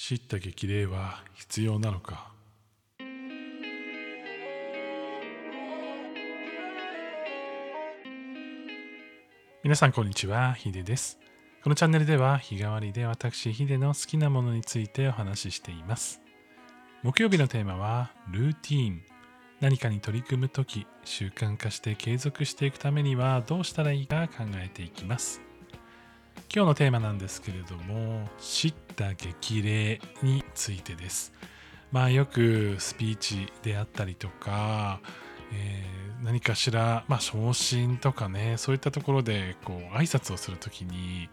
知った激励は必要なのか？皆さんこんにちはヒデです。このチャンネルでは日替わりで私ヒデの好きなものについてお話ししています。木曜日のテーマはルーティーン。何かに取り組むとき習慣化して継続していくためにはどうしたらいいか考えていきます。今日のテーマなんですけれども知った激励についてです。まあよくスピーチであったりとか、えー、何かしら、まあ、昇進とかねそういったところでこう挨拶をするときに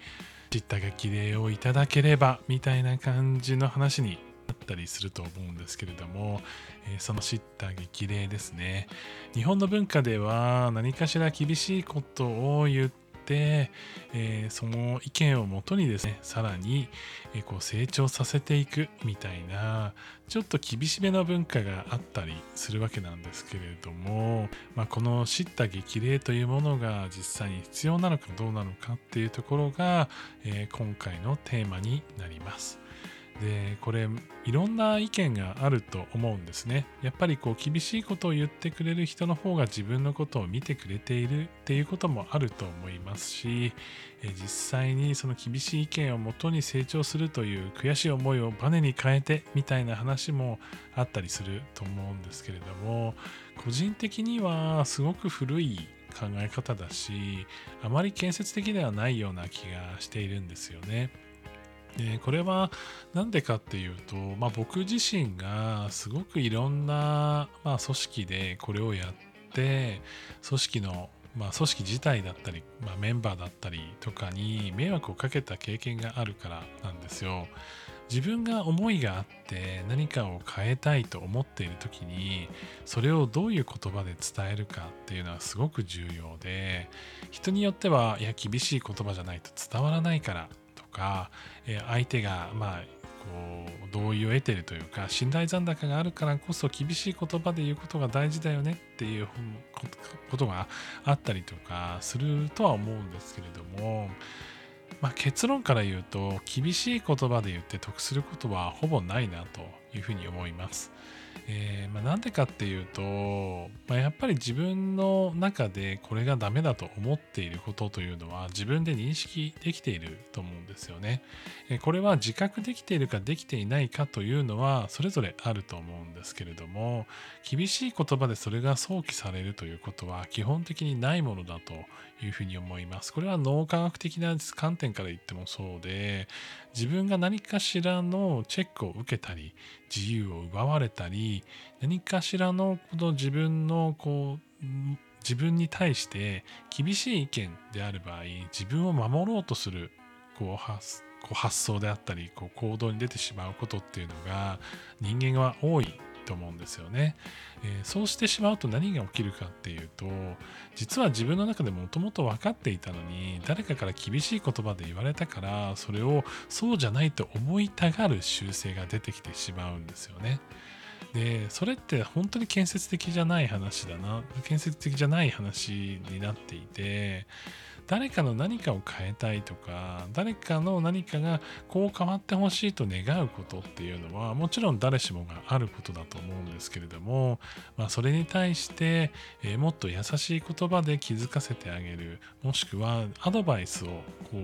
知った激励をいただければみたいな感じの話になったりすると思うんですけれども、えー、その知った激励ですね。日本の文化では何かしら厳しいことを言って、えー、その意見をもとにですねさらに、えー、こう成長させていくみたいなちょっと厳しめな文化があったりするわけなんですけれども、まあ、この叱咤激励というものが実際に必要なのかどうなのかっていうところが、えー、今回のテーマになります。でこれいろんな意見があると思うんですねやっぱりこう厳しいことを言ってくれる人の方が自分のことを見てくれているっていうこともあると思いますし実際にその厳しい意見をもとに成長するという悔しい思いをバネに変えてみたいな話もあったりすると思うんですけれども個人的にはすごく古い考え方だしあまり建設的ではないような気がしているんですよね。でこれは何でかっていうと、まあ、僕自身がすごくいろんな、まあ、組織でこれをやって組織の、まあ、組織自体だったり、まあ、メンバーだったりとかに迷惑をかけた経験があるからなんですよ。自分が思いがあって何かを変えたいと思っている時にそれをどういう言葉で伝えるかっていうのはすごく重要で人によってはいや厳しい言葉じゃないと伝わらないからか、え相手がまあこう同意を得てるというか信頼残高があるからこそ厳しい言葉で言うことが大事だよねっていうことがあったりとかするとは思うんですけれども、まあ、結論から言うと厳しい言葉で言って得することはほぼないなというふうに思います。えー、まあ、なんでかっていうと、まあ、やっぱり自分の中でこれがダメだと思っていることというのは自分で認識できていると思うんですよね。え、これは自覚できているかできていないかというのはそれぞれあると思うんですけれども厳しい言葉でそれが想起されるということは基本的にないものだというふうに思います。これは脳科学的な観点から言ってもそうで自分が何かしらのチェックを受けたり自由を奪われたり何かしらのこの自分のこう自分に対して厳しい意見である場合自分を守ろうとするこう発こう発想であったりこう行動に出てしまうことっていうのが人間は多いと思うんですよね、えー、そうしてしまうと何が起きるかっていうと実は自分の中でもともと分かっていたのに誰かから厳しい言葉で言われたからそれをそうじゃないと思いたがる習性が出てきてしまうんですよね。でそれって本当に建設的じゃない話だな。建設的じゃない話になっていて誰かの何かを変えたいとか誰かの何かがこう変わってほしいと願うことっていうのはもちろん誰しもがあることだと思うんですけれども、まあ、それに対して、えー、もっと優しい言葉で気づかせてあげるもしくはアドバイスをこう、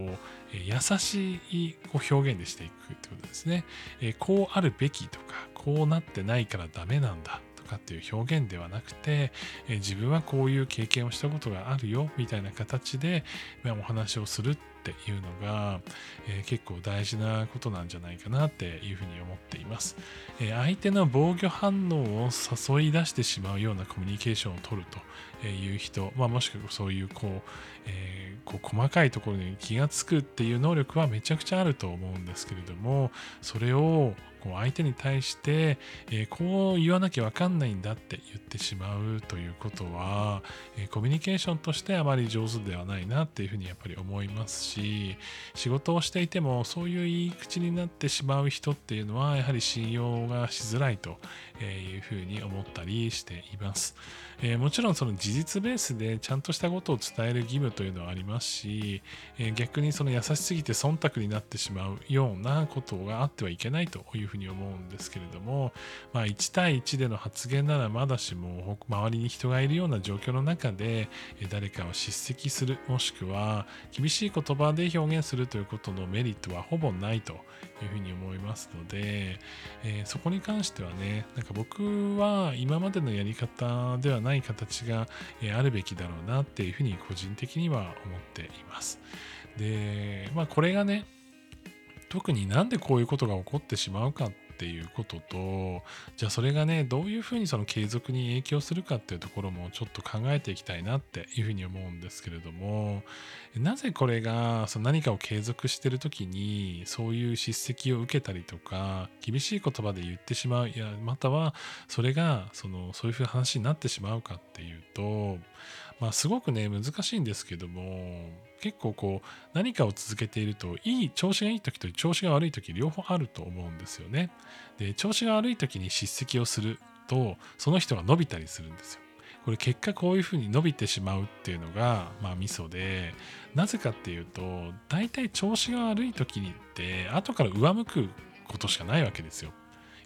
えー、優しいこう表現でしていくってことですね、えー、こうあるべきとかこうなってないからダメなんだとかっていう表現ではなくて、え自分はこういう経験をしたことがあるよみたいな形で、まお話をするっていうのが、えー、結構大事なことなんじゃないかなっていうふうに思っています、えー、相手の防御反応を誘い出してしまうようなコミュニケーションを取るという人、まあ、もしくはそういうこう、えー、こう細かいところに気がつくっていう能力はめちゃくちゃあると思うんですけれどもそれをこう相手に対して、えー、こう言わなきゃわかんないんだって言ってしまうということは、えー、コミュニケーションとしてあまり上手ではないなっていうふうにやっぱり思いますし仕事をしていてもそういう言い口になってしまう人っていうのはやはり信用がしづらいというふうに思ったりしています。えー、もちろんその事実ベースでちゃんとしたことを伝える義務というのはありますし、え、逆にその優しすぎて忖度になってしまうようなことがあってはいけないというふうに思うんですけれども、まあ、1対1での発言ならまだしも周りに人がいるような状況の中で誰かを叱責するもしくは厳しい言葉で表現するということのメリットはほぼないというふうに思いますので、えー、そこに関してはねなんか僕は今までのやり方ではない形が、あるべきだろうなっていうふうに個人的には思っています。でまあこれがね特になんでこういうことが起こってしまうかっていうこととじゃあそれがねどういうふうにその継続に影響するかっていうところもちょっと考えていきたいなっていうふうに思うんですけれどもなぜこれがその何かを継続してる時にそういう叱責を受けたりとか厳しい言葉で言ってしまういやまたはそれがそのそういうふうな話になってしまうかっていうとまあすごくね難しいんですけども結構こう何かを続けているといい調子がいい時と調子が悪い時両方あると思うんですよね。で調子が悪い時に叱責をするとその人が伸びたりするんですよ。これ結果こういうふうに伸びてしまうっていうのがまあミソでなぜかっていうと大体調子が悪い時にって後から上向くことしかないわけですよ。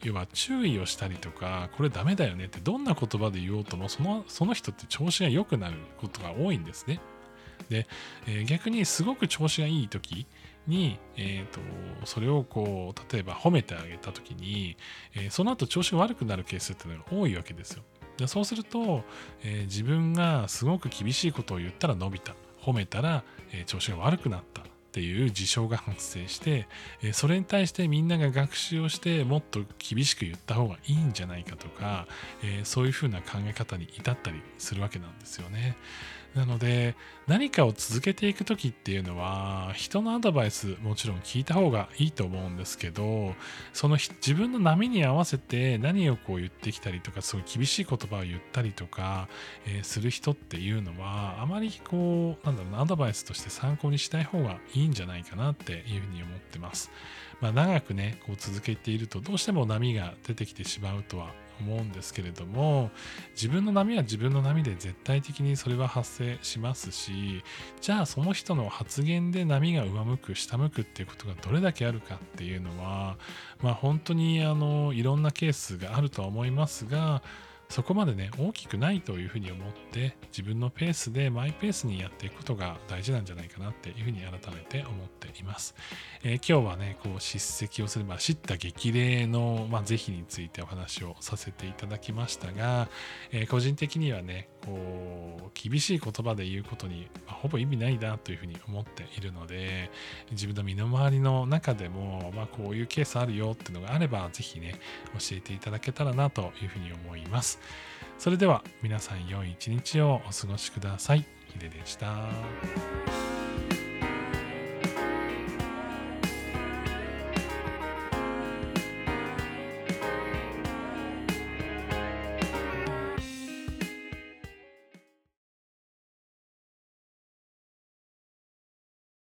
要は注意をしたりとかこれダメだよねってどんな言葉で言おうともそのその人って調子が良くなることが多いんですね。で、えー、逆にすごく調子がいい時に、えーと、それをこう例えば褒めてあげた時に、えー、その後調子が悪くなるケースっていうのが多いわけですよ。でそうすると、えー、自分がすごく厳しいことを言ったら伸びた褒めたら、え、調子が悪くなったっていう事象が発生して、えそれに対してみんなが学習をしてもっと厳しく言った方がいいんじゃないかとか、えそういうふうな考え方に至ったりするわけなんですよね。なので何かを続けていく時っていうのは人のアドバイスもちろん聞いた方がいいと思うんですけどその自分の波に合わせて何をこう言ってきたりとかすごい厳しい言葉を言ったりとか、え、する人っていうのはあまりこうなんだろうなアドバイスとして参考にしない方がいいんじゃないかなっていうふうに思ってます。まあ、長くねこう続けているとどうしても波が出てきてしまうとは思うんですけれども自分の波は自分の波で絶対的にそれは発生しますしじゃあその人の発言で波が上向く下向くっていうことがどれだけあるかっていうのはまあ本当にあのいろんなケースがあるとは思いますがそこまでね大きくないというふうに思って自分のペースでマイペースにやっていくことが大事なんじゃないかなっていうふうに改めて思っています、えー、今日はねこう叱責をすれば知った激励の、まあ、是非についてお話をさせていただきましたが、えー、個人的にはねこう厳しい言葉で言うことに、ほぼ意味ないなというふうに思っているので自分の身の回りの中でも、まあ、こういうケースあるよっていうのがあれば是非ね教えていただけたらなというふうに思いますそれでは皆さん良い一日をお過ごしください。ヒデでした。